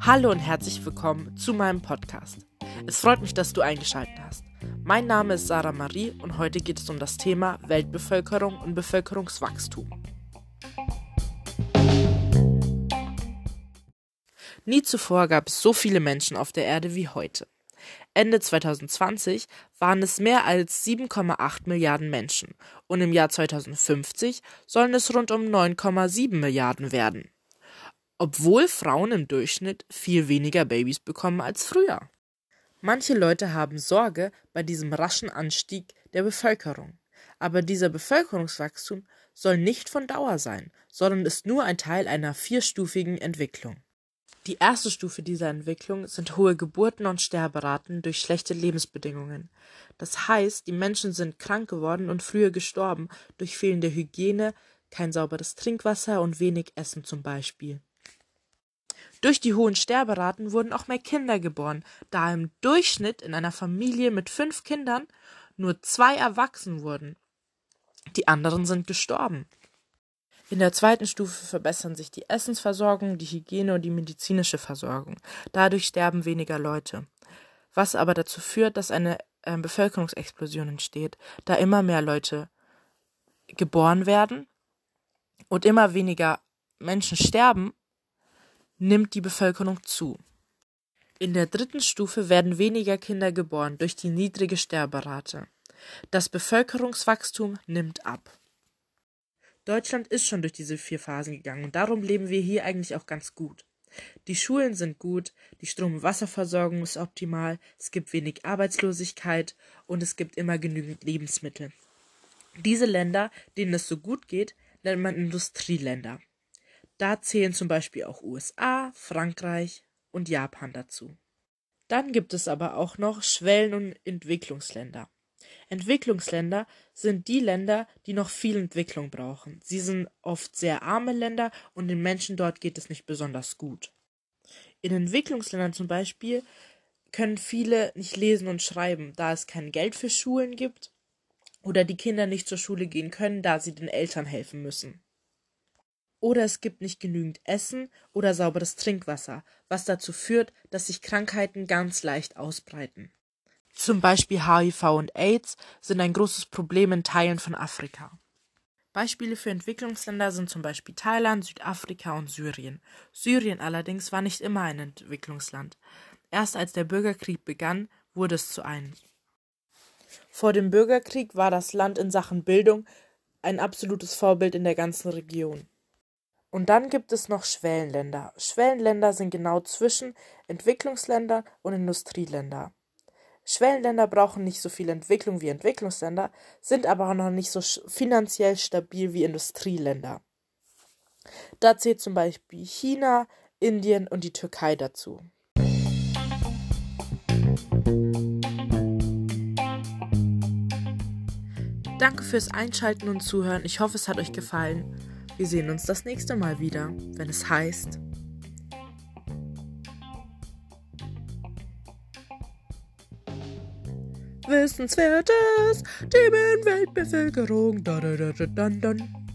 Hallo und herzlich willkommen zu meinem Podcast. Es freut mich, dass du eingeschaltet hast. Mein Name ist Sarah Marie und heute geht es um das Thema Weltbevölkerung und Bevölkerungswachstum. Nie zuvor gab es so viele Menschen auf der Erde wie heute. Ende 2020 waren es mehr als 7,8 Milliarden Menschen und im Jahr 2050 sollen es rund um 9,7 Milliarden werden. Obwohl Frauen im Durchschnitt viel weniger Babys bekommen als früher. Manche Leute haben Sorge bei diesem raschen Anstieg der Bevölkerung. Aber dieser Bevölkerungswachstum soll nicht von Dauer sein, sondern ist nur ein Teil einer vierstufigen Entwicklung. Die erste Stufe dieser Entwicklung sind hohe Geburten und Sterberaten durch schlechte Lebensbedingungen. Das heißt, die Menschen sind krank geworden und früher gestorben durch fehlende Hygiene, kein sauberes Trinkwasser und wenig Essen zum Beispiel. Durch die hohen Sterberaten wurden auch mehr Kinder geboren, da im Durchschnitt in einer Familie mit fünf Kindern nur zwei erwachsen wurden. Die anderen sind gestorben. In der zweiten Stufe verbessern sich die Essensversorgung, die Hygiene und die medizinische Versorgung. Dadurch sterben weniger Leute. Was aber dazu führt, dass eine äh, Bevölkerungsexplosion entsteht, da immer mehr Leute geboren werden und immer weniger Menschen sterben, nimmt die Bevölkerung zu. In der dritten Stufe werden weniger Kinder geboren durch die niedrige Sterberate. Das Bevölkerungswachstum nimmt ab. Deutschland ist schon durch diese vier Phasen gegangen und darum leben wir hier eigentlich auch ganz gut. Die Schulen sind gut, die Strom- und Wasserversorgung ist optimal, es gibt wenig Arbeitslosigkeit und es gibt immer genügend Lebensmittel. Diese Länder, denen es so gut geht, nennt man Industrieländer. Da zählen zum Beispiel auch USA, Frankreich und Japan dazu. Dann gibt es aber auch noch Schwellen- und Entwicklungsländer. Entwicklungsländer sind die Länder, die noch viel Entwicklung brauchen. Sie sind oft sehr arme Länder und den Menschen dort geht es nicht besonders gut. In Entwicklungsländern zum Beispiel können viele nicht lesen und schreiben, da es kein Geld für Schulen gibt oder die Kinder nicht zur Schule gehen können, da sie den Eltern helfen müssen. Oder es gibt nicht genügend Essen oder sauberes Trinkwasser, was dazu führt, dass sich Krankheiten ganz leicht ausbreiten. Zum Beispiel HIV und AIDS sind ein großes Problem in Teilen von Afrika. Beispiele für Entwicklungsländer sind zum Beispiel Thailand, Südafrika und Syrien. Syrien allerdings war nicht immer ein Entwicklungsland. Erst als der Bürgerkrieg begann, wurde es zu einem. Vor dem Bürgerkrieg war das Land in Sachen Bildung ein absolutes Vorbild in der ganzen Region. Und dann gibt es noch Schwellenländer. Schwellenländer sind genau zwischen Entwicklungsländer und Industrieländer. Schwellenländer brauchen nicht so viel Entwicklung wie Entwicklungsländer, sind aber auch noch nicht so finanziell stabil wie Industrieländer. Da zählt zum Beispiel China, Indien und die Türkei dazu. Danke fürs Einschalten und Zuhören. Ich hoffe, es hat euch gefallen. Wir sehen uns das nächste Mal wieder, wenn es heißt Wissenswertes, Themenweltbevölkerung. Da, da, da, da, dann, dann.